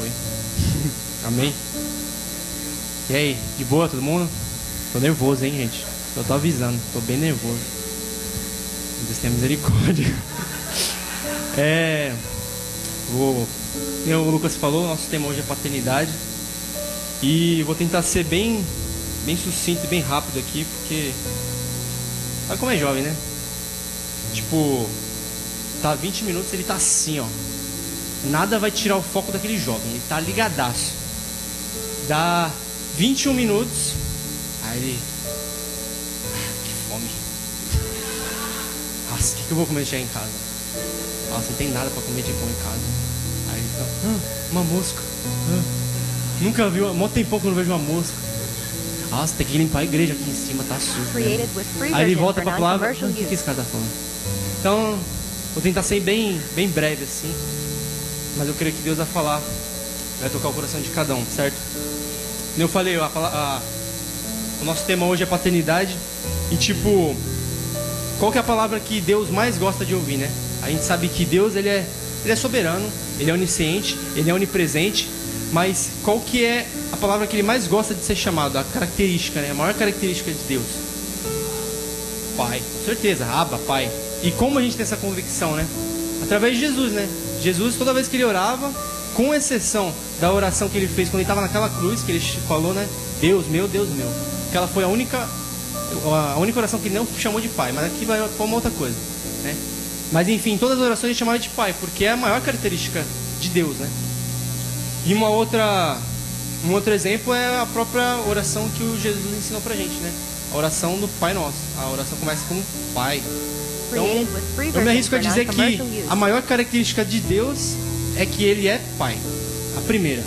Foi. Amém? E aí, de boa todo mundo? Tô nervoso, hein, gente? Eu tô avisando, tô bem nervoso. Deus tenha misericórdia. É. Vou. O Lucas falou, nosso tema hoje é paternidade. E vou tentar ser bem, bem sucinto e bem rápido aqui, porque. Sabe como é jovem, né? Tipo, tá 20 minutos, ele tá assim, ó. Nada vai tirar o foco daquele jovem, ele tá ligadaço. Dá 21 minutos, aí ele. Ah, que fome. Nossa, o que, que eu vou comer de chegar em casa? Nossa, não tem nada pra comer de bom em casa. Aí ele fica, ah, uma mosca. Ah, nunca viu, muito tempo que eu não vejo uma mosca. Nossa, tem que limpar a igreja aqui em cima, tá sujo. né? Aí ele volta pra palavra, "Ah, non-commercial o que, que esse cara tá falando? Então, vou tentar ser bem, bem breve assim, mas eu creio que Deus vai falar, vai tocar o coração de cada um, certo? Eu falei, a a- o nosso tema hoje é paternidade e tipo, qual que é a palavra que Deus mais gosta de ouvir, né? A gente sabe que Deus ele é, ele é soberano, ele é onisciente, ele é onipresente, mas qual que é a palavra que ele mais gosta de ser chamado, a característica, né? A maior característica de Deus? Pai, com certeza, Abba, Pai. E como a gente tem essa convicção, né? Através de Jesus, né? Jesus, toda vez que ele orava, com exceção da oração que ele fez quando ele estava naquela cruz, que ele falou, né? Deus meu, Deus meu. Aquela foi a única, a única oração que ele não chamou de Pai, mas aqui vai foi uma outra coisa, né? Mas enfim, todas as orações ele chamava de Pai, porque é a maior característica de Deus, né? E uma outra, um outro exemplo é a própria oração que o Jesus ensinou pra gente, né? A oração do Pai Nosso. A oração começa com Pai. Então, eu me arrisco a dizer que a maior característica de Deus é que Ele é Pai. A primeira.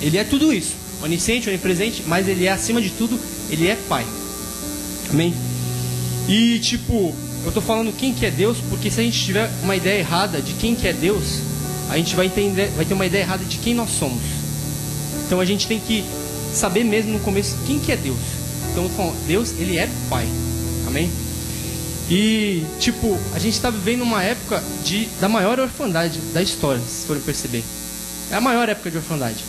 Ele é tudo isso. Onisciente, onipresente, mas Ele é acima de tudo, Ele é Pai. Amém? E tipo, eu tô falando quem que é Deus, porque se a gente tiver uma ideia errada de quem que é Deus, a gente vai entender, vai ter uma ideia errada de quem nós somos. Então a gente tem que saber mesmo no começo quem que é Deus. Então eu tô falando, Deus, ele é Pai. Amém? E tipo, a gente está vivendo uma época de, da maior orfandade da história, se forem perceber. É a maior época de orfandade.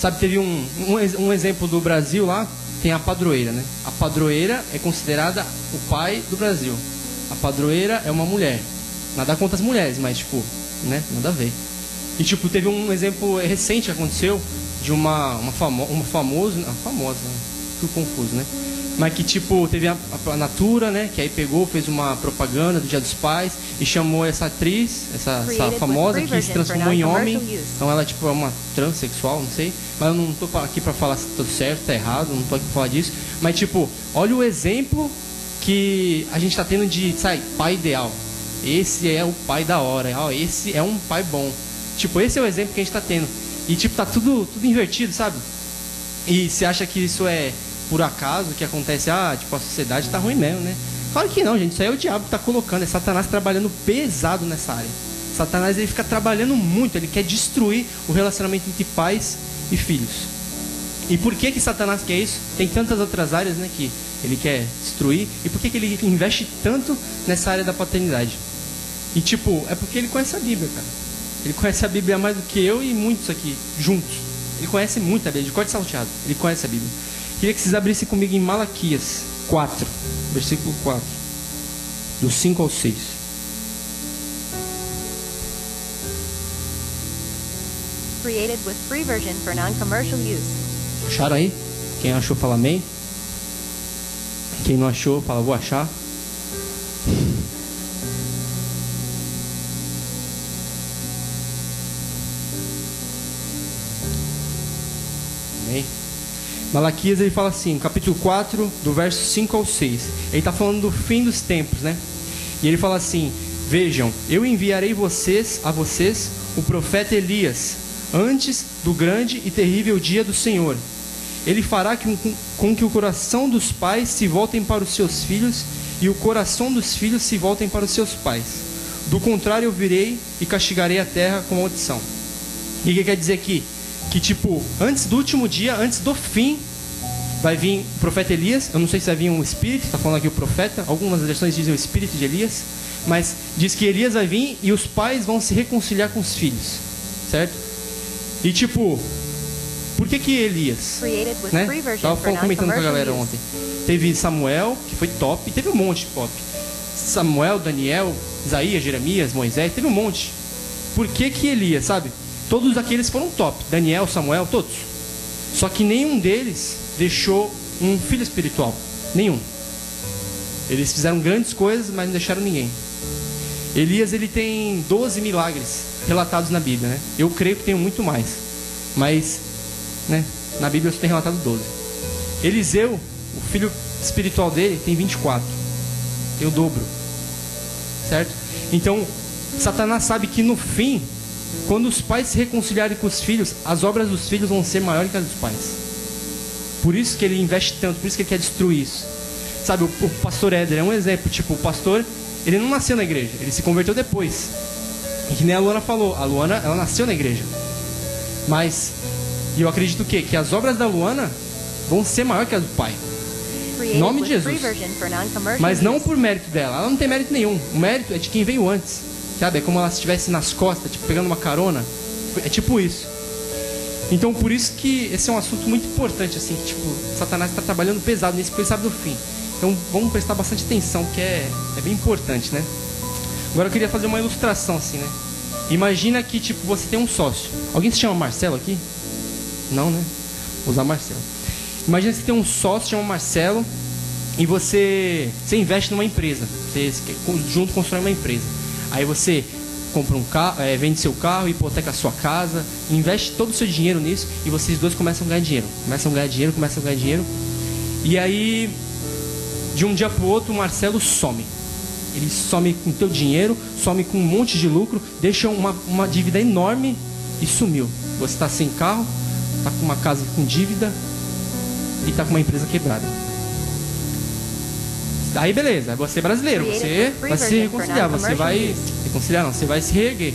Sabe, teve um, um, um exemplo do Brasil lá, tem a padroeira, né? A padroeira é considerada o pai do Brasil. A padroeira é uma mulher. Nada contra as mulheres, mas tipo, né? Nada a ver. E tipo, teve um exemplo recente que aconteceu de uma, uma, famo, uma famosa, famosa, né? Fico confuso, né? Mas que tipo, teve a, a Natura, né? Que aí pegou, fez uma propaganda do Dia dos Pais e chamou essa atriz, essa, essa famosa que se transformou em homem. Então ela tipo é uma transexual, não sei. Mas eu não tô aqui pra falar se tá certo, tá errado, não tô aqui pra falar disso. Mas tipo, olha o exemplo que a gente tá tendo de, sabe, pai ideal. Esse é o pai da hora, ó, esse é um pai bom. Tipo, esse é o exemplo que a gente tá tendo. E tipo, tá tudo, tudo invertido, sabe? E você acha que isso é, por acaso que acontece, ah, tipo, a sociedade tá ruim mesmo, né? Claro que não, gente. Isso aí é o diabo que tá colocando. É Satanás trabalhando pesado nessa área. Satanás ele fica trabalhando muito. Ele quer destruir o relacionamento entre pais e filhos. E por que que Satanás quer isso? Tem tantas outras áreas, né, que ele quer destruir. E por que que ele investe tanto nessa área da paternidade? E tipo, é porque ele conhece a Bíblia, cara. Ele conhece a Bíblia mais do que eu e muitos aqui juntos. Ele conhece muito a Bíblia, de corte salteado. Ele conhece a Bíblia. Queria que vocês abrissem comigo em Malaquias 4, versículo 4, do 5 ao 6. Created with free version for non-commercial use. Acharam aí? Quem achou, fala amém. Quem não achou, fala vou achar. Amém. Malaquias ele fala assim, capítulo 4, do verso 5 ao 6. Ele está falando do fim dos tempos, né? E ele fala assim: Vejam, eu enviarei vocês a vocês o profeta Elias, antes do grande e terrível dia do Senhor. Ele fará com, com que o coração dos pais se voltem para os seus filhos e o coração dos filhos se voltem para os seus pais. Do contrário, eu virei e castigarei a terra com maldição. E o que quer dizer aqui? Que, tipo, antes do último dia, antes do fim, vai vir o profeta Elias. Eu não sei se vai vir um espírito, está falando aqui o profeta. Algumas versões dizem o espírito de Elias. Mas diz que Elias vai vir e os pais vão se reconciliar com os filhos. Certo? E, tipo, por que que Elias? Né? Tava comentando com a galera ontem. Teve Samuel, que foi top, e teve um monte de pop. Samuel, Daniel, Isaías, Jeremias, Moisés, teve um monte. Por que que Elias, sabe? Todos aqueles foram top. Daniel, Samuel, todos. Só que nenhum deles deixou um filho espiritual. Nenhum. Eles fizeram grandes coisas, mas não deixaram ninguém. Elias ele tem 12 milagres relatados na Bíblia, né? Eu creio que tem muito mais. Mas, né, na Bíblia só tem relatado 12. Eliseu, o filho espiritual dele, tem 24. Tem o dobro. Certo? Então, Satanás sabe que no fim, quando os pais se reconciliarem com os filhos, as obras dos filhos vão ser maiores que as dos pais. Por isso que ele investe tanto, por isso que ele quer destruir isso. Sabe, o, o pastor Éder é um exemplo. Tipo, o pastor, ele não nasceu na igreja, ele se converteu depois. E que nem a Luana falou, a Luana, ela nasceu na igreja. Mas, e eu acredito que, que as obras da Luana vão ser maiores que as do pai. Created Nome de Jesus. Mas não por mérito dela, ela não tem mérito nenhum. O mérito é de quem veio antes. Sabe? É como ela estivesse nas costas, tipo, pegando uma carona. É tipo isso. Então por isso que esse é um assunto muito importante, assim, que, tipo, Satanás está trabalhando pesado nisso porque ele sabe do fim. Então vamos prestar bastante atenção, que é, é bem importante, né? Agora eu queria fazer uma ilustração, assim, né? Imagina que, tipo, você tem um sócio. Alguém se chama Marcelo aqui? Não, né? Vou usar Marcelo. Imagina que você tem um sócio, chama Marcelo, e você, você investe numa empresa. Você junto constrói uma empresa. Aí você compra um carro, é, vende seu carro, hipoteca a sua casa, investe todo o seu dinheiro nisso e vocês dois começam a ganhar dinheiro. Começam a ganhar dinheiro, começam a ganhar dinheiro. E aí, de um dia para o outro, o Marcelo some. Ele some com teu dinheiro, some com um monte de lucro, deixa uma, uma dívida enorme e sumiu. Você está sem carro, está com uma casa com dívida e está com uma empresa quebrada. Aí beleza, você é brasileiro, você vai se reconciliar, você vai reconciliar não, você vai se reerguer.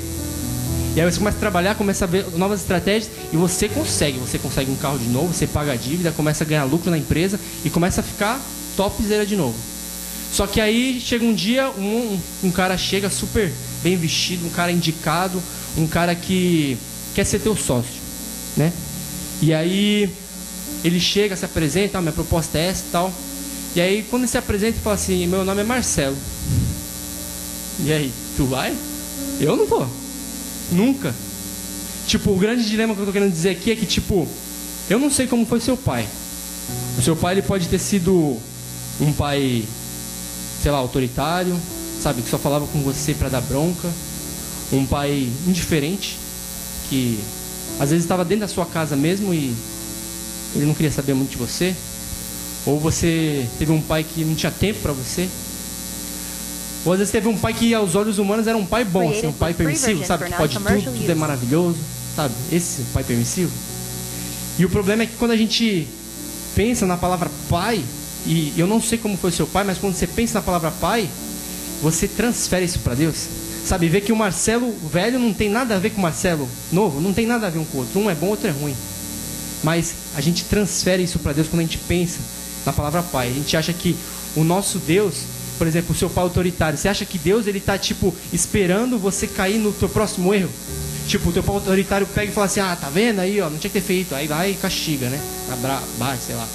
E aí você começa a trabalhar, começa a ver novas estratégias e você consegue, você consegue um carro de novo, você paga a dívida, começa a ganhar lucro na empresa e começa a ficar topzera de novo. Só que aí chega um dia, um, um, cara chega super bem vestido, um cara indicado, um cara que quer ser teu sócio, né? E aí ele chega, se apresenta, ah, minha proposta é essa e tal. E aí quando ele se apresenta, ele fala assim, meu nome é Marcelo. E aí, tu vai? Eu não vou. Nunca. Tipo, o grande dilema que eu tô querendo dizer aqui é que, tipo, eu não sei como foi seu pai. O seu pai ele pode ter sido um pai, sei lá, autoritário, sabe, que só falava com você para dar bronca, um pai indiferente, que às vezes estava dentro da sua casa mesmo e ele não queria saber muito de você, ou você teve um pai que não tinha tempo para você, ou às vezes teve um pai que aos olhos humanos era um pai bom, assim, um pai permissivo, sabe, que pode tudo, tudo é maravilhoso, sabe, esse pai permissivo. E o problema é que quando a gente pensa na palavra pai, e eu não sei como foi seu pai, mas quando você pensa na palavra pai, você transfere isso para Deus. Sabe, vê que o Marcelo velho não tem nada a ver com o Marcelo novo, não tem nada a ver um com o outro. Um é bom, outro é ruim. Mas a gente transfere isso para Deus quando a gente pensa na palavra pai. A gente acha que o nosso Deus, por exemplo, o seu pai autoritário, você acha que Deus ele tá tipo esperando você cair no teu próximo erro? Tipo, o teu pai autoritário pega e fala assim: "Ah, tá vendo aí, ó, não tinha que ter feito". Aí vai e castiga, né? Abra, bate, sei lá.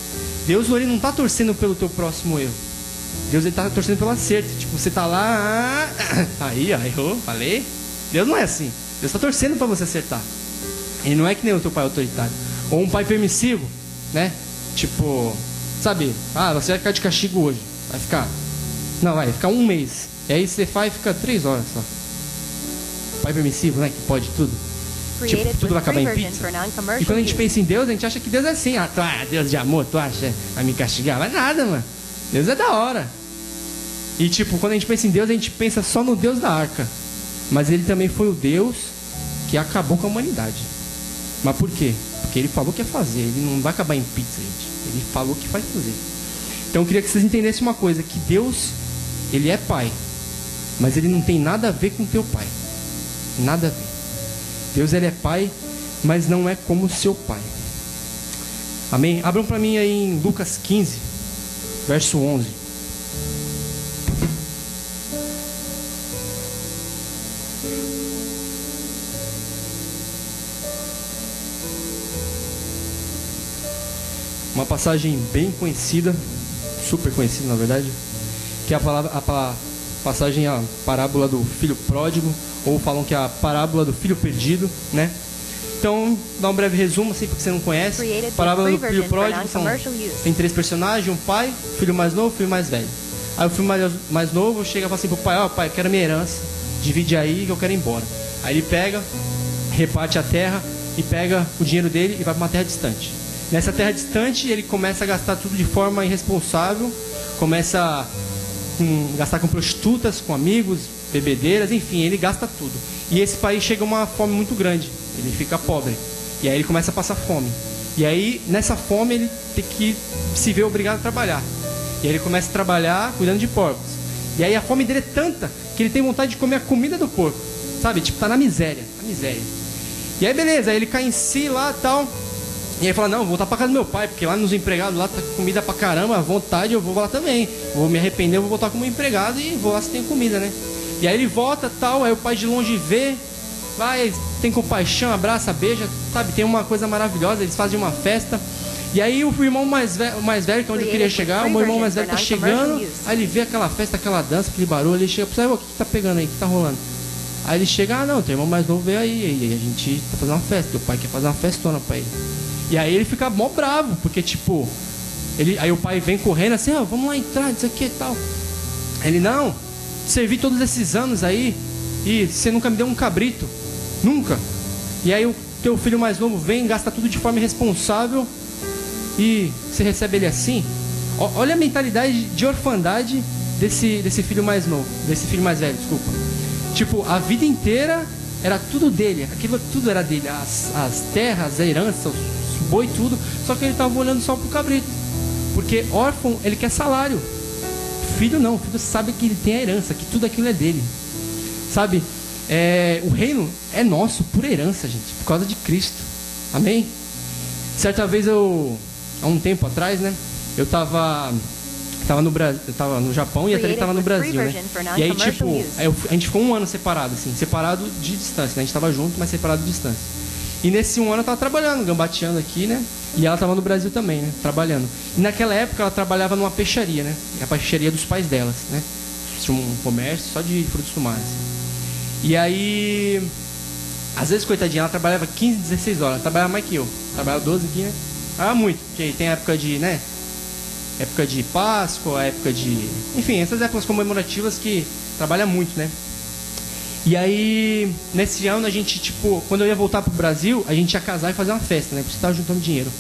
Deus ele não tá torcendo pelo teu próximo erro. Deus ele tá torcendo pelo acerto. Tipo, você tá lá, aí, ó, errou, falei. Deus não é assim. Deus tá torcendo para você acertar. Ele não é que nem o teu pai autoritário. Ou um pai permissivo, né? Tipo, sabe? Ah, você vai ficar de castigo hoje. Vai ficar. Não, vai ficar um mês. E aí você faz e fica três horas só. Pai permissivo, né? Que pode tudo. Tipo, tudo vai acabar em pizza. E quando a gente pensa em Deus, a gente acha que Deus é assim. Ah, tu, ah, Deus de amor, tu acha? Vai me castigar? Vai nada, mano. Deus é da hora. E tipo, quando a gente pensa em Deus, a gente pensa só no Deus da arca. Mas ele também foi o Deus que acabou com a humanidade. Mas por quê? Porque ele falou que ia fazer. Ele não vai acabar em pizza, gente. Ele falou que vai fazer. Então eu queria que vocês entendessem uma coisa, que Deus, ele é pai. Mas ele não tem nada a ver com teu pai. Nada a ver. Deus ele é pai, mas não é como seu pai. Amém? Abram para mim aí em Lucas 15, verso 11. Uma passagem bem conhecida, super conhecida na verdade, que é a, palavra, a pa- passagem, a parábola do filho pródigo, ou falam que é a parábola do filho perdido, né? Então, dá um breve resumo, assim, porque você não conhece. With Parábola do filho pródigo são, tem três personagens, um pai, filho mais novo, filho mais velho. Aí o filho mais, mais novo chega e fala assim pro pai, ó pai, eu quero minha herança, divide aí que eu quero ir embora. Aí ele pega, reparte a terra e pega o dinheiro dele e vai para uma terra distante. Nessa terra distante ele começa a gastar tudo de forma irresponsável, começa a com- gastar com prostitutas, com amigos, bebedeiras, enfim, ele gasta tudo. E esse país chega a uma fome muito grande, ele fica pobre. E aí ele começa a passar fome. E aí, nessa fome, ele tem que se ver obrigado a trabalhar. E aí ele começa a trabalhar cuidando de porcos. E aí a fome dele é tanta que ele tem vontade de comer a comida do porco. Sabe? Tipo, tá na miséria. Na miséria. E aí, beleza, aí ele cai em si lá tal. E aí fala, não, vou voltar pra casa do meu pai, porque lá nos empregados lá tá comida pra caramba, à vontade, eu vou lá também. Vou me arrepender, eu vou voltar como empregado e vou lá se tem comida, né? E aí ele volta tal, aí o pai de longe vê, vai, tem compaixão, abraça, beija, sabe? Tem uma coisa maravilhosa, eles fazem uma festa. E aí o irmão mais velho, mais velho que é onde eu queria chegar, o meu irmão mais velho tá chegando, aí ele vê aquela festa, aquela dança, aquele barulho, ele chega "Ô, o que, tá pegando aí, o que tá rolando? Aí ele chega, ah não, teu irmão mais novo veio aí, e aí a gente tá fazendo uma festa, teu pai quer fazer uma festona pra ele. E aí ele fica mó bravo, porque tipo, ele, aí o pai vem correndo assim, ó, vamos lá entrar, isso aqui e tal. Ele, não, servi todos esses anos aí e você nunca me deu um cabrito. Nunca. E aí o teu filho mais novo vem, gasta tudo de forma irresponsável e você recebe ele assim. Olha a mentalidade de orfandade desse, desse filho mais novo, desse filho mais velho, desculpa. Tipo, a vida inteira era tudo dele, aquilo tudo era dele, as, as terras, a herança, os boi, tudo, só que ele estava olhando só pro cabrito. Porque órfão, ele quer salário. Filho não, filho sabe que ele tem a herança, que tudo aquilo é dele. Sabe? É, o reino é nosso por herança, gente, por causa de Cristo. Amém? Certa vez eu, há um tempo atrás, né? Eu tava, tava no Brasil, tava no Japão e a Thalia tava no Brasil, né? E aí tipo, a gente ficou um ano separado, assim, separado de distância, né? A gente tava junto, mas separado de distância. E nesse um ano eu tava trabalhando, gambateando aqui, né? E ela tava no Brasil também, né? Trabalhando. E naquela época ela trabalhava numa peixaria, né? A peixaria dos pais delas, né? Tinha um comércio só de frutos do mar. assim. E aí, às vezes, coitadinha, ela trabalhava 15, 16 horas. Ela trabalhava mais que eu. Trabalhava 12 aqui, né? Trabalhava muito. Porque tem época de, né? Época de Páscoa, época de. Enfim, essas épocas comemorativas que trabalha muito, né? E aí, nesse ano, a gente, tipo, quando eu ia voltar pro Brasil, a gente ia casar e fazer uma festa, né? Porque você tava juntando dinheiro.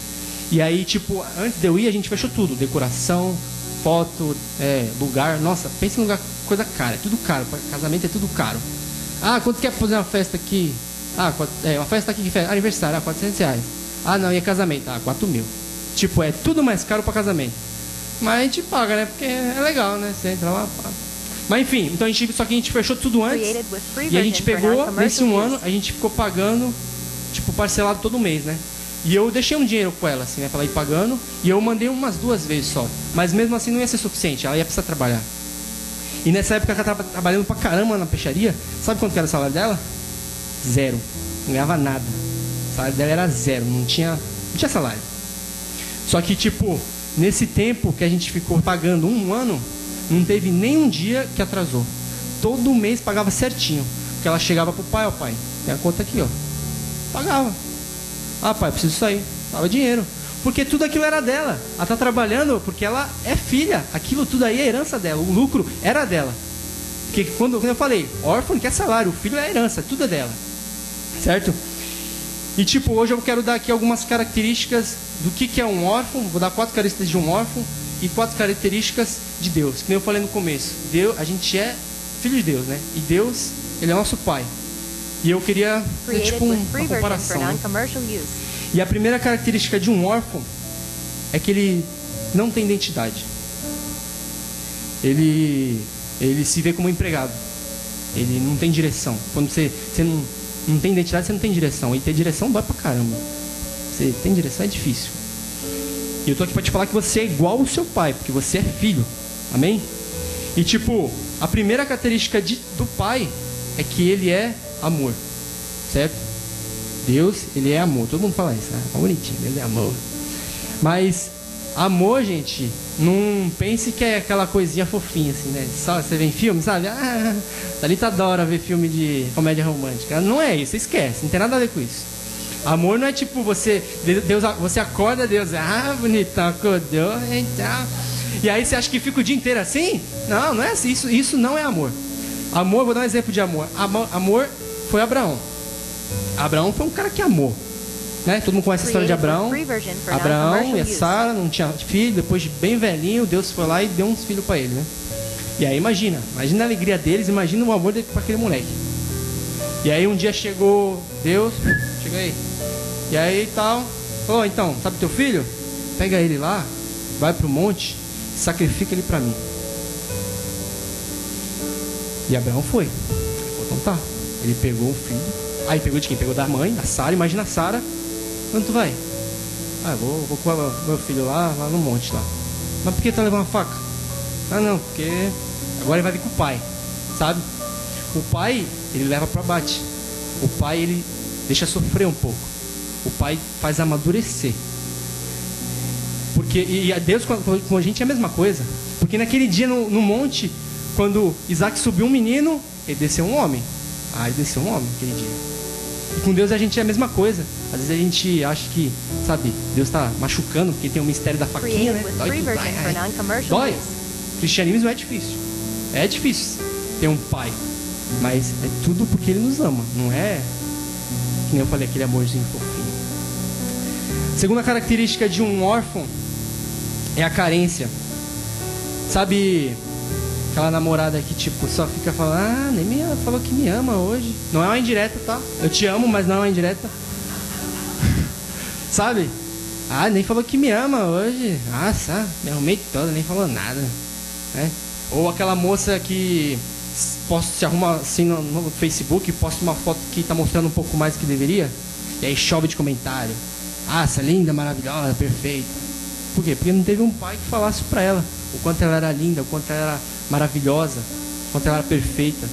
E aí, tipo, antes de eu ir, a gente fechou tudo: decoração, foto, é, lugar. Nossa, pensa em lugar, coisa cara, é tudo caro. Casamento é tudo caro. Ah, quanto quer fazer uma festa aqui? Ah, é, uma festa aqui que festa. Aniversário, ah, 400 reais. Ah, não, e é casamento? Ah, 4 mil. Tipo, é tudo mais caro para casamento. Mas a gente paga, né? Porque é legal, né? Você entra lá. Mas enfim, então a gente, só que a gente fechou tudo antes. E a gente pegou, nesse um ano, a gente ficou pagando, tipo, parcelado todo mês, né? E eu deixei um dinheiro com ela, assim, né? Pra ela ir pagando. E eu mandei umas duas vezes só. Mas mesmo assim não ia ser suficiente, ela ia precisar trabalhar. E nessa época ela tava trabalhando pra caramba na peixaria. Sabe quanto que era o salário dela? Zero. Não ganhava nada. O salário dela era zero, não tinha, não tinha salário. Só que, tipo, nesse tempo que a gente ficou pagando um ano, não teve nenhum dia que atrasou. Todo mês pagava certinho. Porque ela chegava pro pai, ó pai, tem a conta aqui, ó. Pagava. Ah, pai, preciso sair. Dava dinheiro. Porque tudo aquilo era dela. Ela tá trabalhando porque ela é filha. Aquilo tudo aí é herança dela. O lucro era dela. Porque quando, quando eu falei, órfão quer salário, o filho é herança, tudo é dela. Certo? E tipo, hoje eu quero dar aqui algumas características do que, que é um órfão. Vou dar quatro características de um órfão e quatro características de Deus. Que nem eu falei no começo. Deus, a gente é filho de Deus, né? E Deus, ele é nosso pai. E eu queria fazer tipo um- uma comparação. né? E a primeira característica de um órfão é que ele não tem identidade. Ele, ele se vê como empregado. Ele não tem direção. Quando você, você não, não tem identidade, você não tem direção. E ter direção dói pra caramba. Você tem direção é difícil. E eu tô aqui pra te falar que você é igual ao seu pai, porque você é filho. Amém? E tipo, a primeira característica de- do pai é que ele é amor. Certo? Deus, ele é amor. Todo mundo fala isso, né? É bonitinho, Deus é amor. Mas amor, gente, não pense que é aquela coisinha fofinha assim, né? Só você vê em filme, sabe? Ah, Thalita adora ver filme de comédia romântica. Não é isso, esquece, não tem nada a ver com isso. Amor não é tipo você, Deus, você acorda, Deus, ah, bonitão, acordou, então. E aí você acha que fica o dia inteiro assim? Não, não é assim, isso, isso não é amor. Amor, vou dar um exemplo de amor. Amor, amor foi Abraão. Abraão foi um cara que amou. Né? Todo mundo conhece a história de Abraão. Abraão e a. Sara não tinha filho, depois de bem velhinho, Deus foi lá e deu uns filhos para ele, né? E aí imagina, imagina a alegria deles, imagina o amor para aquele moleque. E aí um dia chegou Deus, chega aí. E aí tal, falou, então, sabe teu filho? Pega ele lá, vai pro monte, sacrifica ele para mim. E Abraão foi. Então tá. Ele pegou o filho. Aí pegou de quem? Pegou da mãe, da Sara. Imagina a Sara. Onde tu vai? Ah, vou, vou com meu filho lá, lá no monte lá. Mas por que tá levando uma faca? Ah não, porque agora ele vai vir com o pai. Sabe? O pai, ele leva para bate. O pai, ele deixa sofrer um pouco. O pai faz amadurecer. Porque, e a Deus com a, gente é a mesma coisa. Porque naquele dia no, no monte, quando Isaac subiu um menino, ele desceu um homem. Ah, ele desceu um homem naquele dia. E com Deus a gente é a mesma coisa. Às vezes a gente acha que, sabe, Deus está machucando porque tem o mistério da faquinha, né? Dói Dói. use. Cristianismo é difícil. É difícil ter um pai. Mas é tudo porque ele nos ama. Não é, que nem eu falei, aquele amorzinho fofinho. Segunda característica de um órfão é a carência. Sabe aquela namorada que tipo só fica falando, ah, nem me falou que me ama hoje. Não é uma indireta, tá? Eu te amo, mas não é uma indireta. Sabe? Ah, nem falou que me ama hoje. Nossa, me arrumei toda, nem falou nada. Né? Ou aquela moça que posta, se arruma assim no, no Facebook, posta uma foto que tá mostrando um pouco mais do que deveria. E aí chove de comentário. Ah, essa linda, maravilhosa, perfeita. Por quê? Porque não teve um pai que falasse pra ela o quanto ela era linda, o quanto ela era maravilhosa, o quanto ela era perfeita.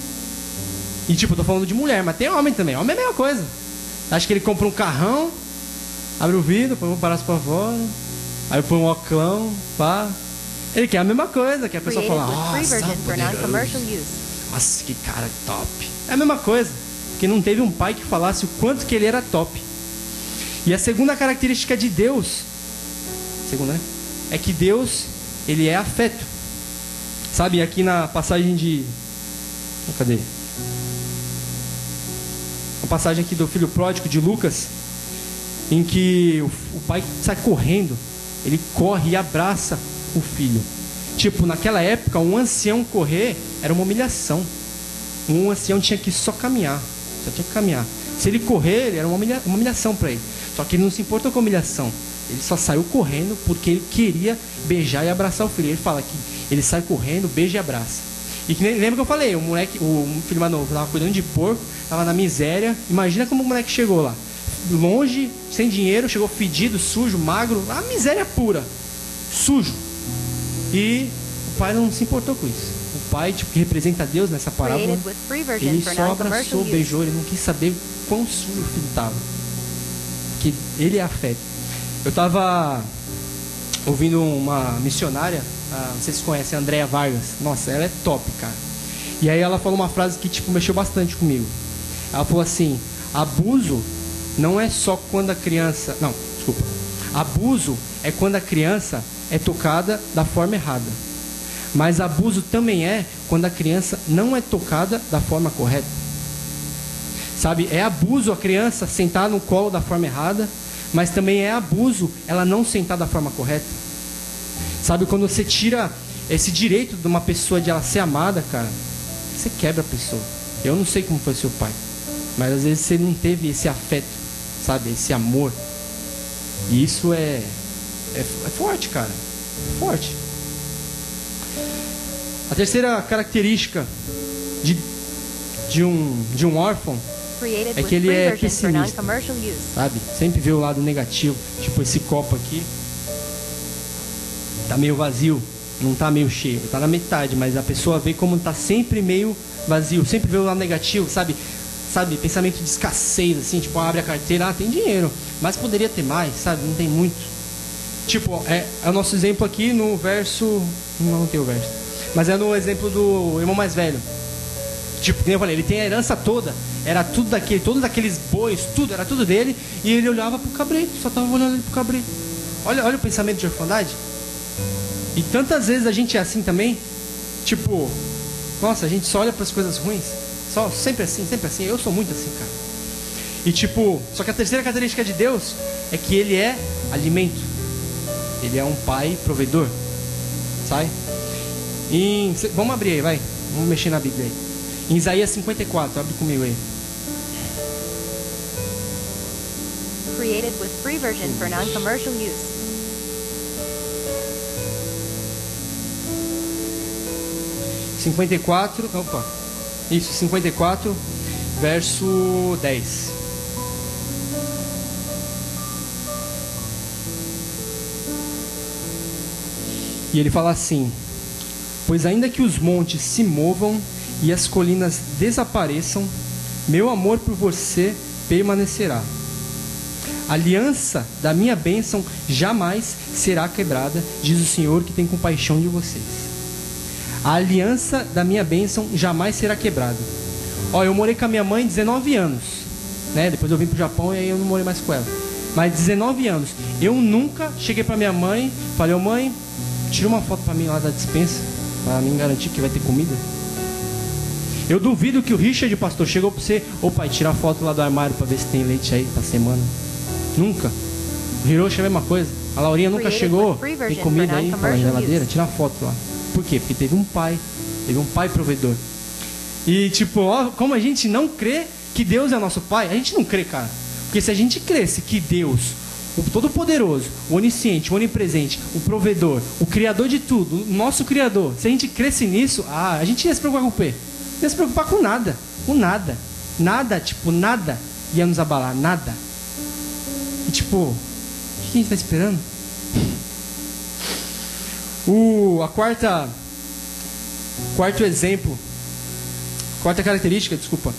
E tipo, eu tô falando de mulher, mas tem homem também. Homem é a mesma coisa. Acho que ele compra um carrão, abre o vidro, põe um paraço pra fora, aí põe um oclão, pá. Ele quer a mesma coisa, que a pessoa fala, nossa. Nossa, que cara top. É a mesma coisa. Porque não teve um pai que falasse o quanto que ele era top. E a segunda característica de Deus, segunda, né? É que Deus, ele é afeto. Sabe, aqui na passagem de. Cadê? A passagem aqui do filho pródigo de Lucas, em que o, pai sai correndo, ele corre e abraça o filho. Tipo, naquela época, um ancião correr era uma humilhação. Um ancião tinha que só caminhar, só tinha que caminhar. Se ele correr, era uma humilhação para ele. Só que ele não se importou com a humilhação. Ele só saiu correndo porque ele queria beijar e abraçar o filho. Ele fala que ele sai correndo, beija e abraça. E que lembra que eu falei, o moleque, o filho mais novo, tava cuidando de porco, tava na miséria. Imagina como o moleque chegou lá. Longe, sem dinheiro, chegou fedido, sujo, magro, a miséria pura. Sujo. E o pai não se importou com isso. O pai, tipo, que representa Deus nessa parábola, ele só abraçou, beijou, ele não quis saber quão sujo o filho tava. Que ele é a fé. Eu tava ouvindo uma missionária, ah, não sei se vocês conhecem, a Andrea Vargas. Nossa, ela é top, cara. E aí ela falou uma frase que tipo mexeu bastante comigo. Ela falou assim: abuso não é só quando a criança, não, desculpa. Abuso é quando a criança é tocada da forma errada. Mas abuso também é quando a criança não é tocada da forma correta. Sabe, é abuso a criança sentar no colo da forma errada, mas também é abuso ela não sentar da forma correta. Sabe, quando você tira esse direito de uma pessoa de ela ser amada, cara, você quebra a pessoa. Eu não sei como foi seu pai, mas às vezes você não teve esse afeto, sabe, esse amor. E isso é, é, é forte, cara. É forte. A terceira característica de, de, um, de um órfão É que ele é pessimista. sabe? Sempre vê o lado negativo. Tipo esse copo aqui. Tá meio vazio, não tá meio cheio, tá na metade, mas a pessoa vê como tá sempre meio vazio, sempre vê o lado negativo, sabe? Sabe, pensamento de escassez, assim, tipo, abre a carteira, ah, tem dinheiro, mas poderia ter mais, sabe? Não tem muito. Tipo, é, é o nosso exemplo aqui no verso. Não, não tem o verso. Mas é no exemplo do irmão mais velho. Tipo, como eu falei, ele tem a herança toda. Era tudo daquele, todos aqueles bois, tudo, era tudo dele. E ele olhava pro cabrito, só tava olhando pro cabrito. Olha, olha o pensamento de orfandade. E tantas vezes a gente é assim também. Tipo, nossa, a gente só olha para as coisas ruins. Só, sempre assim, sempre assim. Eu sou muito assim, cara. E tipo, só que a terceira característica de Deus é que ele é alimento. Ele é um pai provedor. Sai? Em, vamos abrir aí, vai. Vamos mexer na Bíblia aí. Em Isaías 54, abre comigo aí. Created with free version for non-commercial use. cinquenta e quatro, opa, isso, 54, verso 10. E ele fala assim: Pois ainda que os montes se movam e as colinas desapareçam, meu amor por você permanecerá. A aliança da minha bênção jamais será quebrada, diz o Senhor que tem compaixão de vocês. A aliança da minha bênção jamais será quebrada. Ó, eu morei com a minha mãe 19 anos, né? Depois eu vim pro Japão e aí eu não morei mais com ela. Mas 19 anos. Eu nunca cheguei pra minha mãe, falei, mãe, tira uma foto pra mim lá da dispensa, pra mim garantir que vai ter comida. Eu duvido que o Richard, pastor, chegou pra você, ô pai, tira a foto lá do armário pra ver se tem leite aí pra semana. Nunca. É a mesma coisa. A Laurinha nunca chegou, tem comida aí, non-commercial geladeira, use. tira a foto lá. Por quê? Porque teve um pai, teve um pai provedor. E tipo, ó, como a gente não crê que Deus é nosso pai, a gente não crê, cara. Porque se a gente cresce que Deus, o Todo-Poderoso, o Onisciente, o Onipresente, o Provedor, o Criador de tudo, o nosso Criador, se a gente cresce nisso, ah, a gente ia se preocupar com o quê? Ia se preocupar com nada, com nada. Nada, tipo, nada ia nos abalar, nada. E tipo, o que a gente tá esperando? O, a quarta, quarto exemplo, quarta característica, desculpa,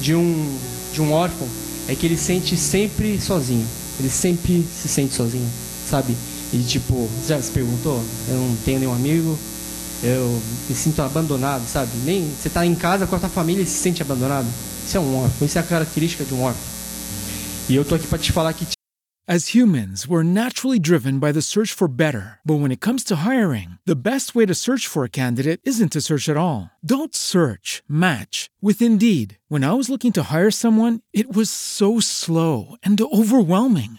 de um, de um órfão é que ele sente sempre sozinho. Ele sempre se sente sozinho, sabe? E tipo, já se perguntou? Eu não tenho nenhum amigo, eu me sinto abandonado, sabe? Nem você tá em casa com a tua família e se sente abandonado. Isso é um órfão, isso é a característica de um órfão. E eu tô aqui para te falar que As humans, we're naturally driven by the search for better. But when it comes to hiring, the best way to search for a candidate isn't to search at all. Don't search, match with Indeed. When I was looking to hire someone, it was so slow and overwhelming.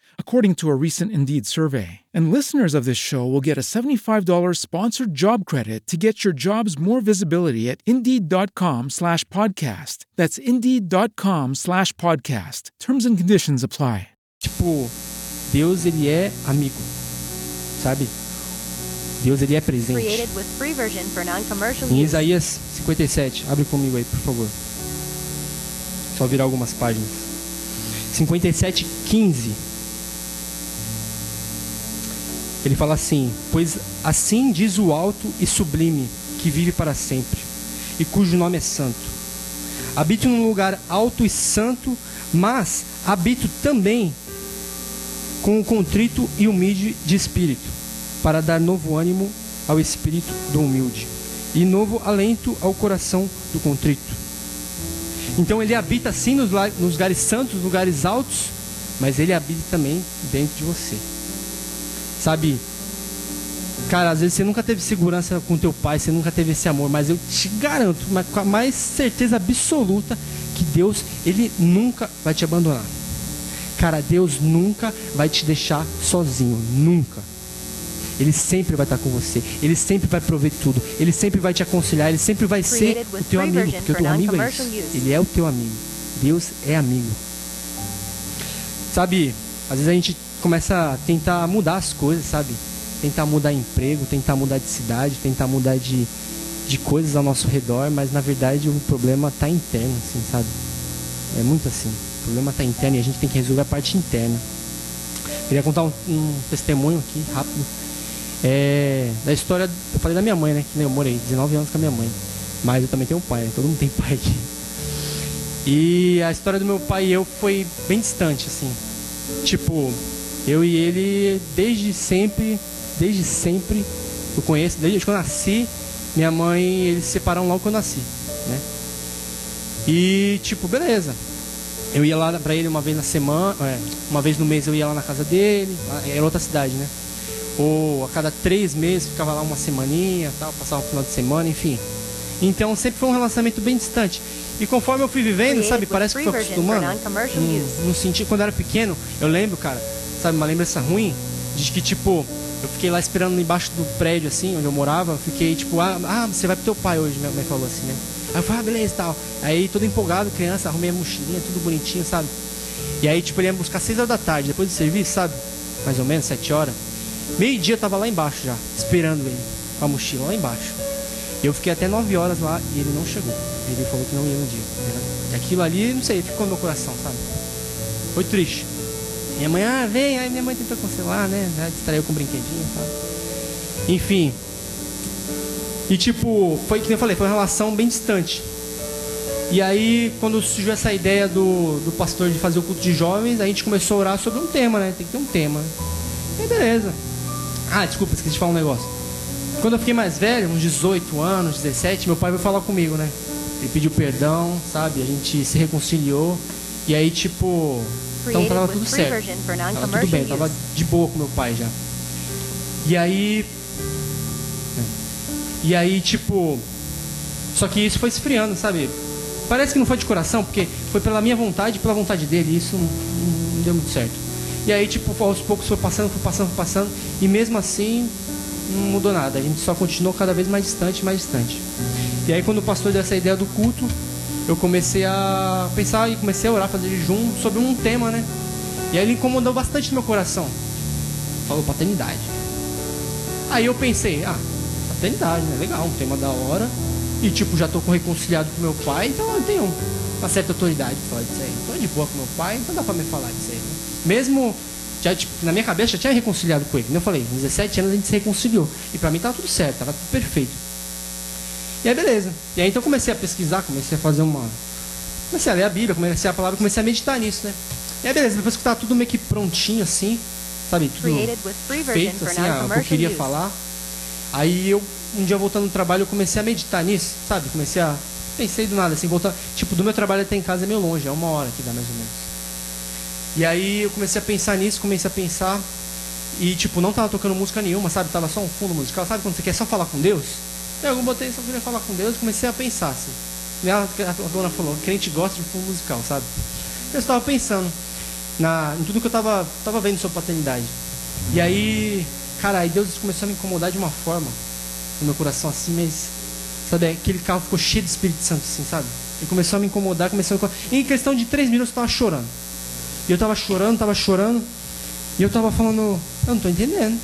according to a recent Indeed survey. And listeners of this show will get a $75 sponsored job credit to get your jobs more visibility at Indeed.com slash podcast. That's Indeed.com slash podcast. Terms and conditions apply. Tipo, Deus ele é amigo, sabe? Deus ele é presente. Created with free version for non-commercial Em use. Isaías 57, abre comigo aí, por favor. Só virar algumas páginas. 57, 15. Ele fala assim: Pois assim diz o alto e sublime, que vive para sempre, e cujo nome é santo. Habito num lugar alto e santo, mas habito também com o contrito e humilde de espírito, para dar novo ânimo ao espírito do humilde e novo alento ao coração do contrito. Então ele habita sim nos, lugares santos, lugares altos, mas ele habita também dentro de você. Sabe? Cara, às vezes você nunca teve segurança com teu pai, você nunca teve esse amor, mas eu te garanto, mas com a mais certeza absoluta, que Deus, ele nunca vai te abandonar. Cara, Deus nunca vai te deixar sozinho, nunca. Ele sempre vai estar com você. Ele sempre vai prover tudo. Ele sempre vai te aconselhar. Ele sempre vai ser o teu amigo. Porque o teu amigo é isso. Ele é o teu amigo. Deus é amigo. Sabe, às vezes a gente começa a tentar mudar as coisas, sabe? Tentar mudar emprego, tentar mudar de cidade, tentar mudar de, de coisas ao nosso redor, mas na verdade o problema está interno, assim, sabe? É muito assim. O problema está interno e a gente tem que resolver a parte interna. Queria contar um, um testemunho aqui, rápido. É, da história. Eu falei da minha mãe, né? Que nem eu morei 19 anos com a minha mãe. Mas eu também tenho um pai, né? Todo mundo tem pai aqui. E a história do meu pai e eu foi bem distante, assim. Tipo, eu e ele, desde sempre, desde sempre, eu conheço, desde que eu nasci, minha mãe, eles se separaram logo que eu nasci, né? E, tipo, beleza. Eu ia lá pra ele uma vez na semana, é, uma vez no mês eu ia lá na casa dele, era outra cidade, né? Ou a cada três meses ficava lá uma semaninha, tal, passava um final de semana, enfim. Então sempre foi um relacionamento bem distante. E conforme eu fui vivendo, sabe, parece que for acostumando. Não, não senti quando eu era pequeno, eu lembro, cara, sabe, uma lembrança ruim de que tipo, eu fiquei lá esperando embaixo do prédio assim, onde eu morava, fiquei tipo, ah, ah, você vai pro teu pai hoje, minha mãe falou assim, né? Aí eu falei, ah, beleza e tal. Aí todo empolgado, criança, arrumei a mochilinha, tudo bonitinho, sabe? E aí, tipo, ele ia buscar 6 horas da tarde, depois do serviço, sabe? Mais ou menos, 7 horas. Meio-dia tava lá embaixo já, esperando ele, com a mochila lá embaixo. E eu fiquei até 9 horas lá e ele não chegou. Ele falou que não ia no dia. E aquilo ali, não sei, ficou no meu coração, sabe? Foi triste. Minha mãe, ah, vem, aí minha mãe tentou cancelar, né? Já distraiu com brinquedinho e tal. Enfim. E tipo, foi que eu falei, foi uma relação bem distante. E aí, quando surgiu essa ideia do, do pastor de fazer o culto de jovens, a gente começou a orar sobre um tema, né? Tem que ter um tema. E beleza. Ah, desculpa, esqueci de falar um negócio. Quando eu fiquei mais velho, uns 18 anos, 17, meu pai veio falar comigo, né? Ele pediu perdão, sabe? A gente se reconciliou. E aí, tipo, então tava tudo certo. Tava tudo bem, tava de boa com meu pai já. E aí. E aí, tipo. Só que isso foi esfriando, sabe? Parece que não foi de coração, porque foi pela minha vontade pela vontade dele. E isso não, não- não deu muito certo. E aí, tipo, aos poucos foi passando, foi passando, foi passando. E mesmo assim, não mudou nada. A gente só continuou cada vez mais distante, mais distante. E aí, quando o pastor deu essa ideia do culto, eu comecei a pensar e comecei a orar, fazer jejum sobre um tema, né? E aí ele incomodou bastante meu coração. Falou paternidade. Aí eu pensei, ah, paternidade, né? Legal, um tema da hora. E tipo, já tô reconciliado com meu pai, então eu tenho uma certa autoridade pra falar disso aí. Tô de boa com meu pai, então dá pra me falar disso aí, né? Mesmo, já, tipo, na minha cabeça já tinha reconciliado com ele. Como eu falei, com 17 anos a gente se reconciliou. E pra mim tava tudo certo, tava tudo perfeito. E aí beleza. E aí então eu comecei a pesquisar, comecei a fazer uma. Comecei a ler a Bíblia, comecei a palavra, comecei a meditar nisso, né? E aí beleza, depois que tava tudo meio que prontinho assim, sabe? Tudo feito assim, ah, o que eu queria use. falar. Aí eu, um dia voltando no trabalho, eu comecei a meditar nisso, sabe? Comecei a. Pensei do nada, assim, voltar. Tipo, do meu trabalho até em casa é meio longe, é uma hora que dá mais ou menos. E aí eu comecei a pensar nisso, comecei a pensar. E, tipo, não tava tocando música nenhuma, sabe? Tava só um fundo musical. Sabe quando você quer só falar com Deus? Eu botei, só queria falar com Deus comecei a pensar, assim. E ela, a dona falou, crente gosta de fundo musical, sabe? Eu estava pensando na, em tudo que eu tava, tava vendo sobre paternidade. E aí, cara, aí Deus começou a me incomodar de uma forma no meu coração, assim, mas, sabe, aquele carro ficou cheio de Espírito Santo, assim, sabe? Ele começou a me incomodar, começou a me incomodar. E em questão de três minutos eu tava chorando. E eu tava chorando, tava chorando. E eu tava falando, eu não tô entendendo.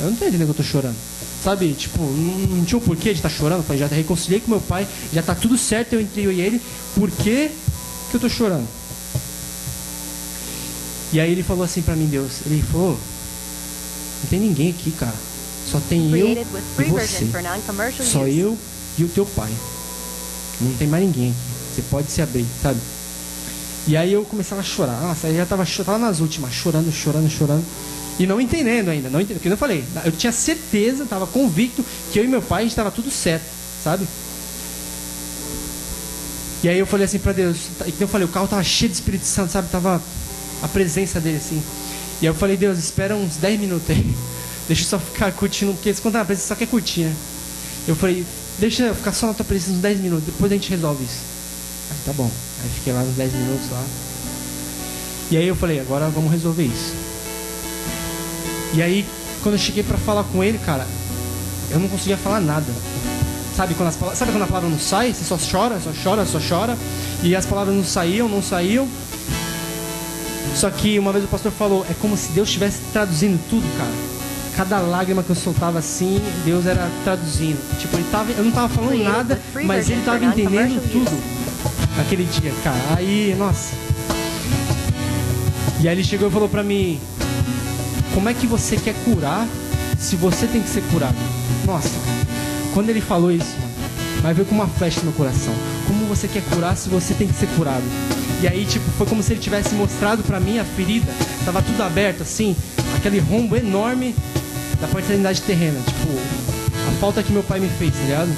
Eu não tô entendendo que eu tô chorando. Sabe, tipo, não, não tinha um porquê de estar tá chorando. Eu falei, já reconciliei com meu pai, já tá tudo certo eu entre eu e ele. Por que, que eu tô chorando? E aí ele falou assim para mim, Deus, ele falou, não tem ninguém aqui, cara. Só tem eu e você. Só eu e o teu pai. Não tem mais ninguém aqui. Você pode se abrir, sabe? E aí eu começava a chorar. Nossa, aí já tava, tava nas últimas, chorando, chorando, chorando. E não entendendo ainda, não entendendo. Porque eu falei, eu tinha certeza, estava convicto que eu e meu pai estava tudo certo, sabe? E aí eu falei assim para Deus, e eu falei, o carro tava cheio de Espírito Santo, sabe? Tava a presença dele assim. E aí eu falei, Deus, espera uns 10 minutos aí. Deixa eu só ficar curtindo, porque quando a presença só quer curtir, né? Eu falei, deixa eu ficar só na tua presença uns 10 minutos, depois a gente resolve isso. Aí tá bom. Aí fiquei lá uns 10 minutos lá. E aí eu falei, agora vamos resolver isso. E aí, quando eu cheguei para falar com ele, cara, eu não conseguia falar nada. Sabe quando, as palavras, sabe quando a palavra não sai? Você só chora, só chora, só chora. E as palavras não saíam, não saíam. Só que uma vez o pastor falou, é como se Deus estivesse traduzindo tudo, cara. Cada lágrima que eu soltava assim, Deus era traduzindo. Tipo, ele tava, eu não tava falando nada, mas ele tava entendendo tudo naquele dia, cara. Aí, nossa. E aí ele chegou e falou pra mim, como é que você quer curar se você tem que ser curado? Nossa, quando ele falou isso, vai ver com uma flecha no coração. Como você quer curar se você tem que ser curado? E aí, tipo, foi como se ele tivesse mostrado para mim a ferida. Tava tudo aberto, assim, aquele rombo enorme da paternidade terrena. Tipo, a falta que meu pai me fez, tá ligado?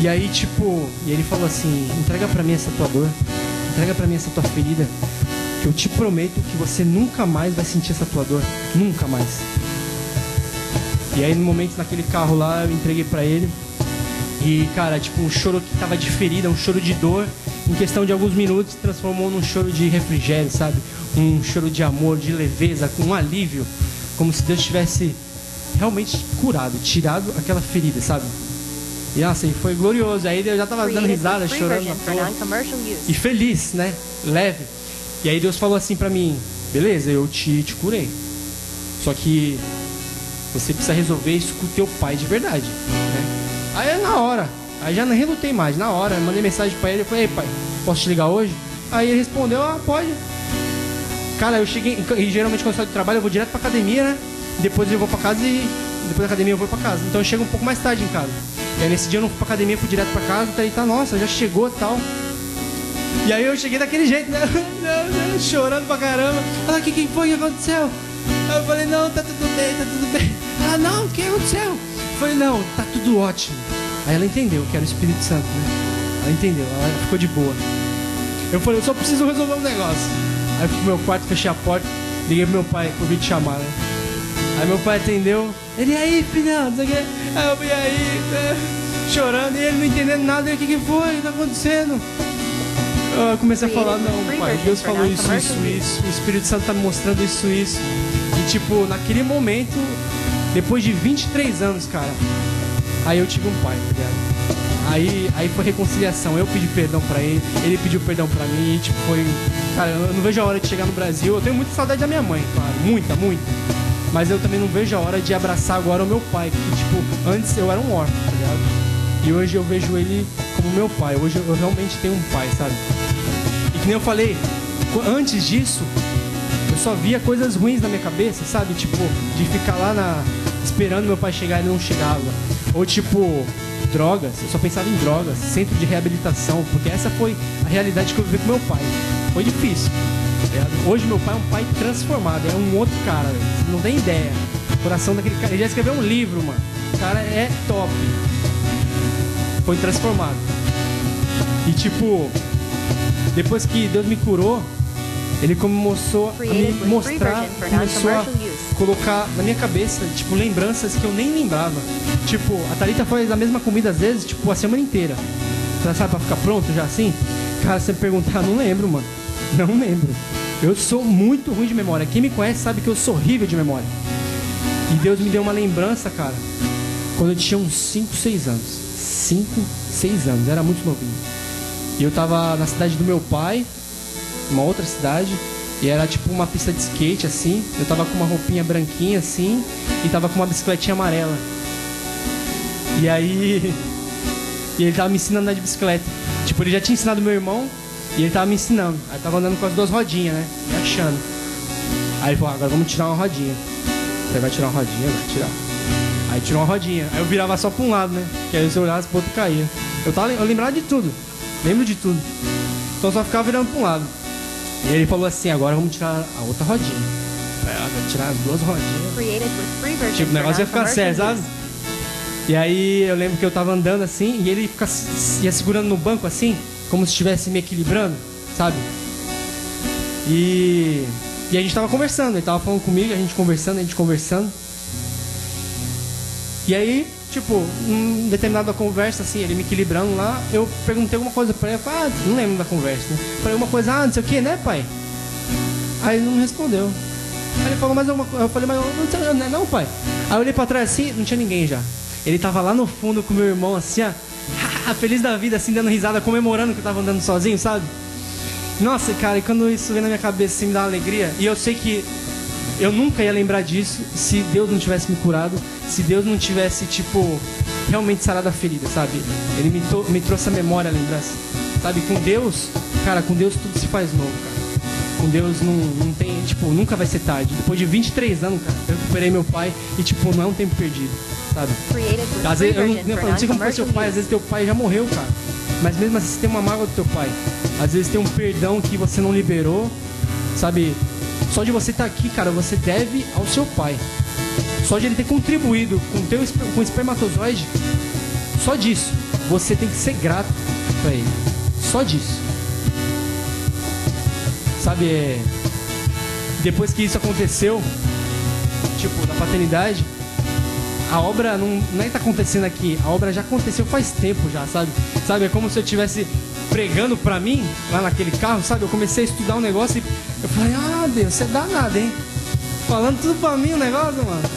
E aí, tipo, e ele falou assim: entrega para mim essa tua dor, entrega para mim essa tua ferida, que eu te prometo que você nunca mais vai sentir essa tua dor. Nunca mais. E aí no momento naquele carro lá eu entreguei para ele. E cara, tipo um choro que tava de ferida, um choro de dor, em questão de alguns minutos se transformou num choro de refrigério, sabe? Um choro de amor, de leveza, com um alívio, como se Deus tivesse realmente curado, tirado aquela ferida, sabe? E assim, foi glorioso. Aí eu já tava dando risada, chorando na toa. E feliz, né? Leve. E aí Deus falou assim para mim: beleza, eu te, te curei. Só que você precisa resolver isso com o teu pai de verdade. Né? Aí na hora. Aí já não relutei mais. Na hora, mandei mensagem para ele. Eu falei: Ei, pai, posso te ligar hoje? Aí ele respondeu: Ah, pode. Cara, eu cheguei. E geralmente quando eu saio do trabalho, eu vou direto pra academia, né? Depois eu vou pra casa e. Depois da academia eu vou pra casa. Então eu chego um pouco mais tarde em casa. E aí nesse dia eu não fui pra academia, fui direto pra casa. Então ele tá, nossa, já chegou tal. E aí eu cheguei daquele jeito, né? Chorando pra caramba. Ela, o que, que foi que aconteceu? Eu falei, não, tá tudo bem, tá tudo bem. Ela, não, o que aconteceu? Eu falei, não, tá tudo ótimo. Aí ela entendeu que era o Espírito Santo, né? Ela entendeu, ela ficou de boa. Eu falei, eu só preciso resolver um negócio. Aí fui pro meu quarto, fechei a porta, liguei pro meu pai pro vídeo chamar, né? Aí meu pai atendeu, ele, aí, filhão, não sei o que. Aí eu fui aí, né? chorando, e ele não entendendo nada, o que que foi, o que tá acontecendo? Eu comecei a falar, não, pai, Deus falou isso, isso, isso, o Espírito Santo tá me mostrando isso, isso. E tipo, naquele momento, depois de 23 anos, cara, aí eu tive um pai, tá ligado? Aí, aí foi reconciliação. Eu pedi perdão pra ele, ele pediu perdão pra mim. E, tipo, foi. Cara, eu não vejo a hora de chegar no Brasil. Eu tenho muita saudade da minha mãe, claro. Muita, muita. Mas eu também não vejo a hora de abraçar agora o meu pai. Que, tipo, antes eu era um órfão, tá ligado? E hoje eu vejo ele como meu pai. Hoje eu realmente tenho um pai, sabe? E que nem eu falei, antes disso, eu só via coisas ruins na minha cabeça, sabe? Tipo, de ficar lá na esperando meu pai chegar e ele não chegava. Ou tipo, drogas, eu só pensava em drogas, centro de reabilitação, porque essa foi a realidade que eu vivi com meu pai. Foi difícil. Tá Hoje meu pai é um pai transformado, é um outro cara, não tem ideia. O coração daquele cara. Ele já escreveu um livro, mano. O cara é top foi transformado. E tipo, depois que Deus me curou, ele começou a me mostrar, começou a colocar na minha cabeça, tipo, lembranças que eu nem lembrava. Tipo, a Thalita faz a mesma comida às vezes, tipo, a semana inteira. Você sabe, pra ficar pronto já assim? Cara, você me perguntar, não lembro, mano. Não lembro. Eu sou muito ruim de memória. Quem me conhece sabe que eu sou horrível de memória. E Deus me deu uma lembrança, cara, quando eu tinha uns 5, 6 anos. 5, 6 anos, era muito novinho. E eu tava na cidade do meu pai, uma outra cidade, e era tipo uma pista de skate assim. Eu tava com uma roupinha branquinha assim, e tava com uma bicicletinha amarela. E aí. E ele tava me ensinando a andar de bicicleta. Tipo, ele já tinha ensinado meu irmão, e ele tava me ensinando. Aí eu tava andando com as duas rodinhas, né? Achando. Aí ele falou, "Ah, agora vamos tirar uma rodinha. Você vai tirar uma rodinha? Vai tirar. Aí tirou uma rodinha. Aí eu virava só pra um lado, né? Que aí se eu olhasse pro outro caía. Eu, tava, eu lembrava de tudo. Lembro de tudo. Então eu só ficava virando pra um lado. E ele falou assim, agora vamos tirar a outra rodinha. Ela vai tirar as duas rodinhas. Tipo, o negócio ia ficar sério, sabe? E aí eu lembro que eu tava andando assim e ele fica, ia segurando no banco assim, como se estivesse me equilibrando, sabe? E, e a gente tava conversando, ele tava falando comigo, a gente conversando, a gente conversando. E aí, tipo, em determinada conversa, assim, ele me equilibrando lá, eu perguntei alguma coisa pra ele, eu falei, ah, não lembro da conversa, né? Falei alguma coisa, ah, não sei o que, né, pai? Aí ele não me respondeu. Aí ele falou mais alguma coisa, eu falei, mas não, sei, não, não, pai. Aí eu olhei pra trás assim, não tinha ninguém já. Ele tava lá no fundo com meu irmão, assim, ó, feliz da vida, assim, dando risada, comemorando que eu tava andando sozinho, sabe? Nossa, cara, e quando isso vem na minha cabeça, assim, me dá uma alegria. E eu sei que eu nunca ia lembrar disso se Deus não tivesse me curado, se Deus não tivesse, tipo, realmente sarado a ferida, sabe? Ele me, me trouxe a memória, a lembrança. Sabe, com Deus, cara, com Deus tudo se faz novo, cara. Com Deus não, não tem, tipo, nunca vai ser tarde. Depois de 23 anos, cara, eu recuperei meu pai e, tipo, não é um tempo perdido, sabe? Às vezes, eu não, eu for não sei como foi seu pai, às vezes teu pai já morreu, cara. Mas mesmo assim, você tem uma mágoa do teu pai. Às vezes tem um perdão que você não liberou, sabe? Só de você estar aqui, cara, você deve ao seu pai. Só de ele ter contribuído com teu com espermatozoide, só disso, você tem que ser grato pra ele. Só disso. Sabe, é... depois que isso aconteceu, tipo, da paternidade, a obra não, não é tá acontecendo aqui, a obra já aconteceu faz tempo já, sabe? Sabe, é como se eu estivesse pregando pra mim, lá naquele carro, sabe? Eu comecei a estudar um negócio e eu falei, ah, Deus, você é danado, hein? Falando tudo pra mim o negócio, mano.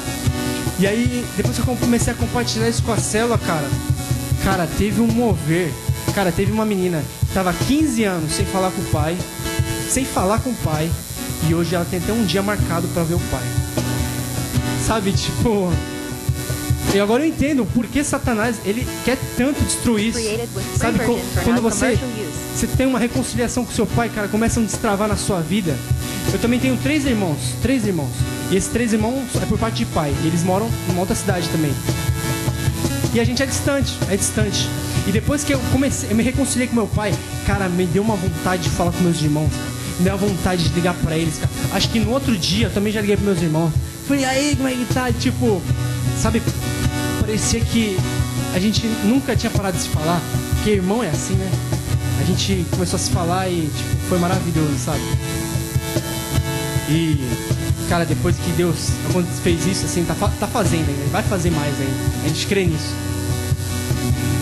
E aí, depois que eu comecei a compartilhar isso com a célula, cara, cara, teve um mover. Cara, teve uma menina que tava 15 anos sem falar com o pai, sem falar com o pai, e hoje ela tem até um dia marcado pra ver o pai. Sabe, tipo, e agora eu entendo por que Satanás ele quer tanto destruir isso. Sabe quando você você tem uma reconciliação com seu pai, cara, começa a destravar na sua vida. Eu também tenho três irmãos, três irmãos. E esses três irmãos é por parte de pai. E eles moram numa outra cidade também. E a gente é distante, é distante. E depois que eu comecei, eu me reconciliei com meu pai, cara, me deu uma vontade de falar com meus irmãos. Me deu uma vontade de ligar pra eles, cara. Acho que no outro dia eu também já liguei pros meus irmãos. Falei, aí, como é que tá? Tipo, sabe, parecia que a gente nunca tinha parado de se falar. Porque irmão é assim, né? A gente começou a se falar e tipo, foi maravilhoso, sabe? E, cara, depois que Deus fez isso, assim, tá, tá fazendo ainda, vai fazer mais ainda. A gente crê nisso.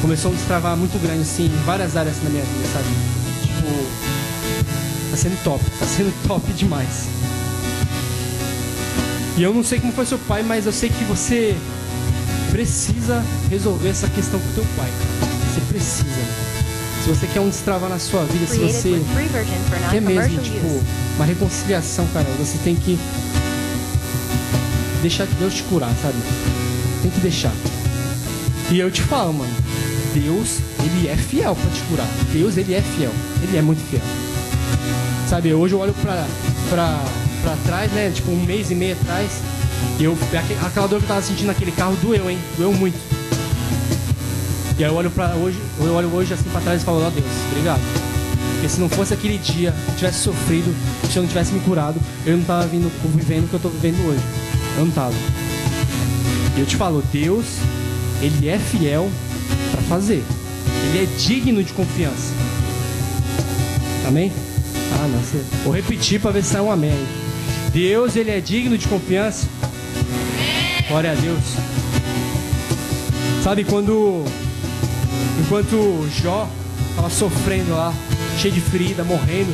Começou a destravar muito grande, assim, em várias áreas da minha vida, sabe? Tipo, tá sendo top, tá sendo top demais. E eu não sei como foi seu pai, mas eu sei que você precisa resolver essa questão com teu pai. Você precisa. Se você quer um destravar na sua vida, se você quer mesmo, tipo, uma reconciliação, cara, você tem que deixar Deus te curar, sabe? Tem que deixar. E eu te falo, mano, Deus, ele é fiel pra te curar. Deus, ele é fiel. Ele é muito fiel. Sabe, hoje eu olho pra, pra, pra trás, né? Tipo, um mês e meio atrás. Eu, aque- aquela dor que eu tava sentindo naquele carro doeu, hein? Doeu muito. E aí eu olho pra hoje, eu olho hoje assim pra trás e falo, ó Deus, obrigado. Porque se não fosse aquele dia, eu tivesse sofrido, se eu não tivesse me curado, eu não tava vindo, vivendo o que eu tô vivendo hoje. Eu não tava. E eu te falo, Deus, ele é fiel pra fazer. Ele é digno de confiança. Amém? Ah, não, você... Vou repetir para ver se sai um amém. Deus, ele é digno de confiança. Glória a Deus. Sabe quando enquanto Jó estava sofrendo lá, cheio de ferida, morrendo,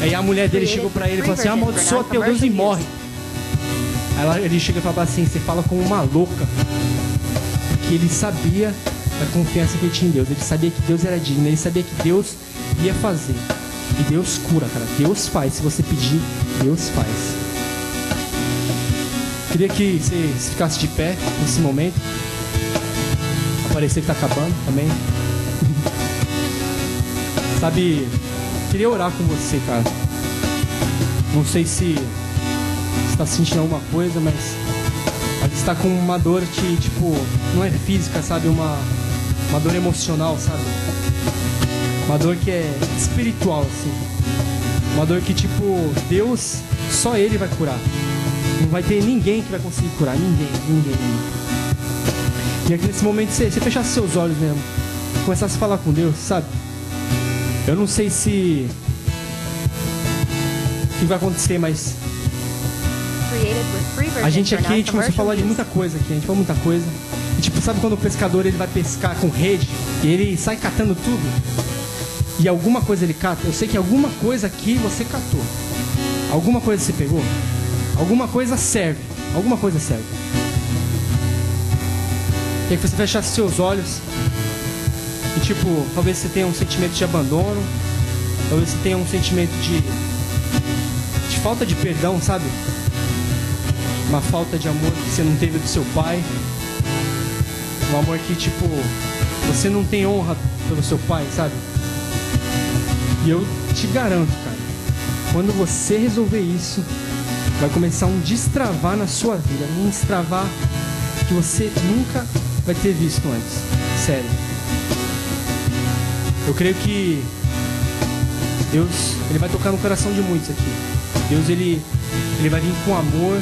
aí a mulher dele chegou para ele e falou assim: "Amaldiçoa teu Deus e morre". Aí ela- ele chega e fala assim: "Você fala como uma louca". Porque ele sabia da confiança que ele tinha em Deus. Ele sabia que Deus era digno, ele sabia que Deus ia fazer. E Deus cura, cara. Deus faz. Se você pedir, Deus faz. Queria que você se ficasse de pé nesse momento. Aparecer que tá acabando também. Sabe, queria orar com você, cara. Não sei se está sentindo alguma coisa, mas está com uma dor que, tipo, não é física, sabe? Uma, uma dor emocional, sabe? Uma dor que é espiritual, assim. Uma dor que, tipo, Deus, só Ele vai curar. Não vai ter ninguém que vai conseguir curar. Ninguém, ninguém, ninguém. E aqui nesse momento você, você fechasse seus olhos mesmo. Começasse a falar com Deus, sabe? Eu não sei se. O que vai acontecer, mas a gente aqui, a gente começou a falar de muita coisa aqui, a gente falou muita coisa. E, tipo, sabe quando o pescador ele vai pescar com rede e ele sai catando tudo? E alguma coisa ele cata? Eu sei que alguma coisa aqui você catou. Alguma coisa você pegou? Alguma coisa serve. Alguma coisa serve. E aí você fechasse seus olhos. E tipo, talvez você tenha um sentimento de abandono. Talvez você tenha um sentimento de. de falta de perdão, sabe? uma falta de amor que você não teve do seu pai. Um amor que, tipo, você não tem honra pelo seu pai, sabe? E eu te garanto, cara, quando você resolver isso, vai começar um destravar na sua vida. Um destravar que você nunca vai ter visto antes. Sério. Eu creio que Deus, ele vai tocar no coração de muitos aqui. Deus, ele, ele vai vir com amor,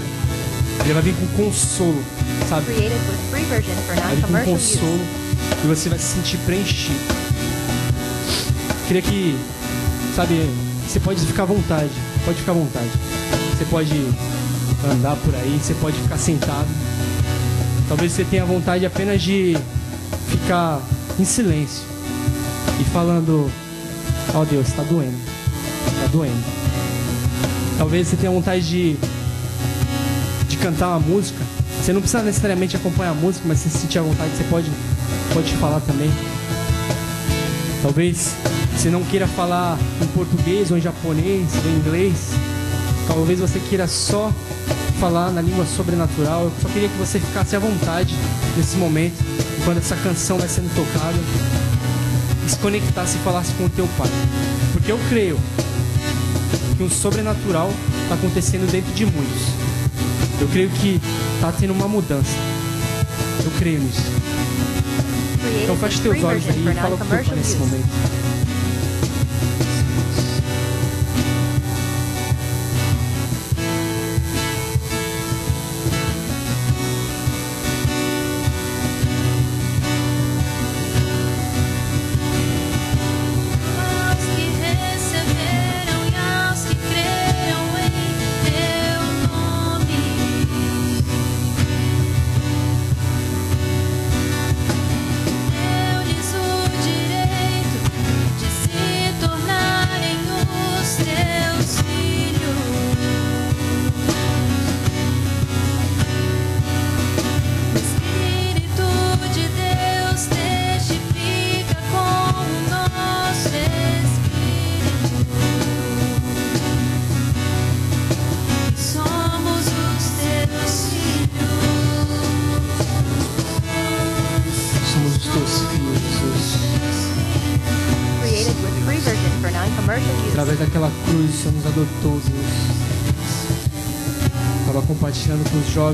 ele vai vir com consolo, sabe? Vai vir com consolo e você vai se sentir preenchido. Queria que, sabe, você pode ficar à vontade, pode ficar à vontade. Você pode andar por aí, você pode ficar sentado. Talvez você tenha vontade apenas de ficar em silêncio e falando: Ó Deus, tá doendo, tá doendo. Talvez você tenha vontade de de cantar uma música. Você não precisa necessariamente acompanhar a música, mas se sentir à vontade, você pode, pode falar também. Talvez você não queira falar em português, ou em japonês, ou em inglês. Talvez você queira só falar na língua sobrenatural. Eu só queria que você ficasse à vontade nesse momento, quando essa canção vai sendo tocada, e se conectasse e falasse com o teu pai. Porque eu creio que um sobrenatural está acontecendo dentro de muitos. Eu creio que está tendo uma mudança. Eu creio nisso. Então feche teus olhos aí e fala com o teu pai nesse momento.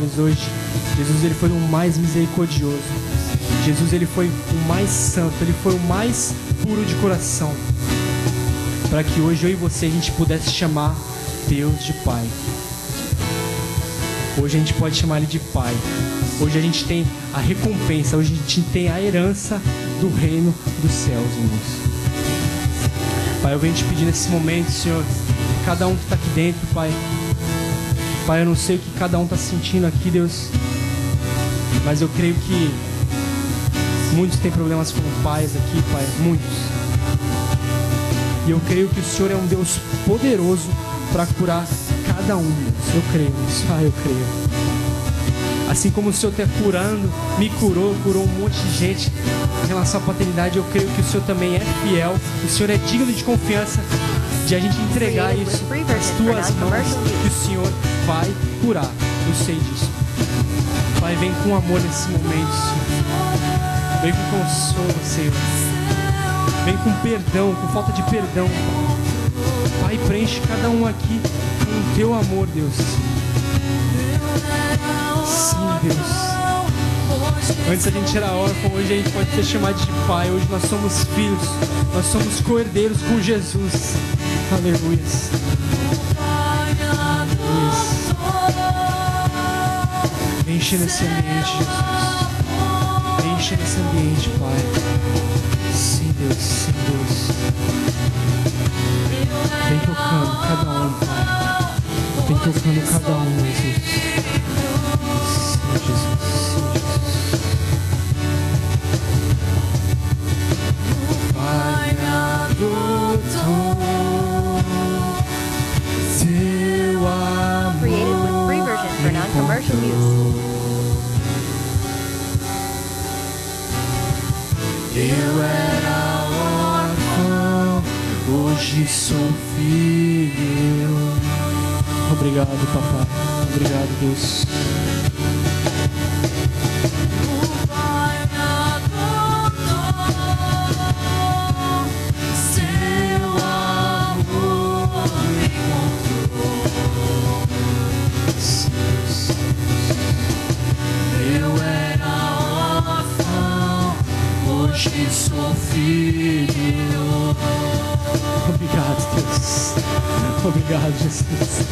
Jovens hoje. Jesus ele foi o mais misericordioso. Jesus ele foi o mais santo, ele foi o mais puro de coração. Para que hoje eu e você a gente pudesse chamar Deus de Pai. Hoje a gente pode chamar ele de Pai. Hoje a gente tem a recompensa, hoje a gente tem a herança do reino dos céus, irmãos. Pai, eu venho te pedir nesse momento, Senhor, cada um que está aqui dentro, Pai. Pai, eu não sei o que cada um está sentindo aqui, Deus, mas eu creio que muitos têm problemas com pais aqui, Pai, muitos. E eu creio que o Senhor é um Deus poderoso para curar cada um. Deus. Eu creio nisso. Ah, eu creio. Assim como o Senhor está curando, me curou, curou um monte de gente em relação à paternidade, eu creio que o Senhor também é fiel, o Senhor é digno de confiança de a gente entregar isso nas tuas mãos que o Senhor vai curar. Eu sei disso. Pai, vem com amor nesse momento, Senhor. Vem com consolo, Senhor. Vem com perdão, com falta de perdão. Pai, preenche cada um aqui com o teu amor, Deus. Sim, Deus. Antes a gente era órfão, hoje a gente pode ser chamado de pai. Hoje nós somos filhos, nós somos co-herdeiros com Jesus. Aleluia. Enche nesse ambiente, Jesus. Enche nesse ambiente, Pai. Sim, Deus, sim, Deus. Vem tocando cada um, Pai. Vem tocando cada um, Jesus. Eu era órfão, hoje sou filho. Obrigado, papai. Obrigado, Deus. Obrigado, Jesus.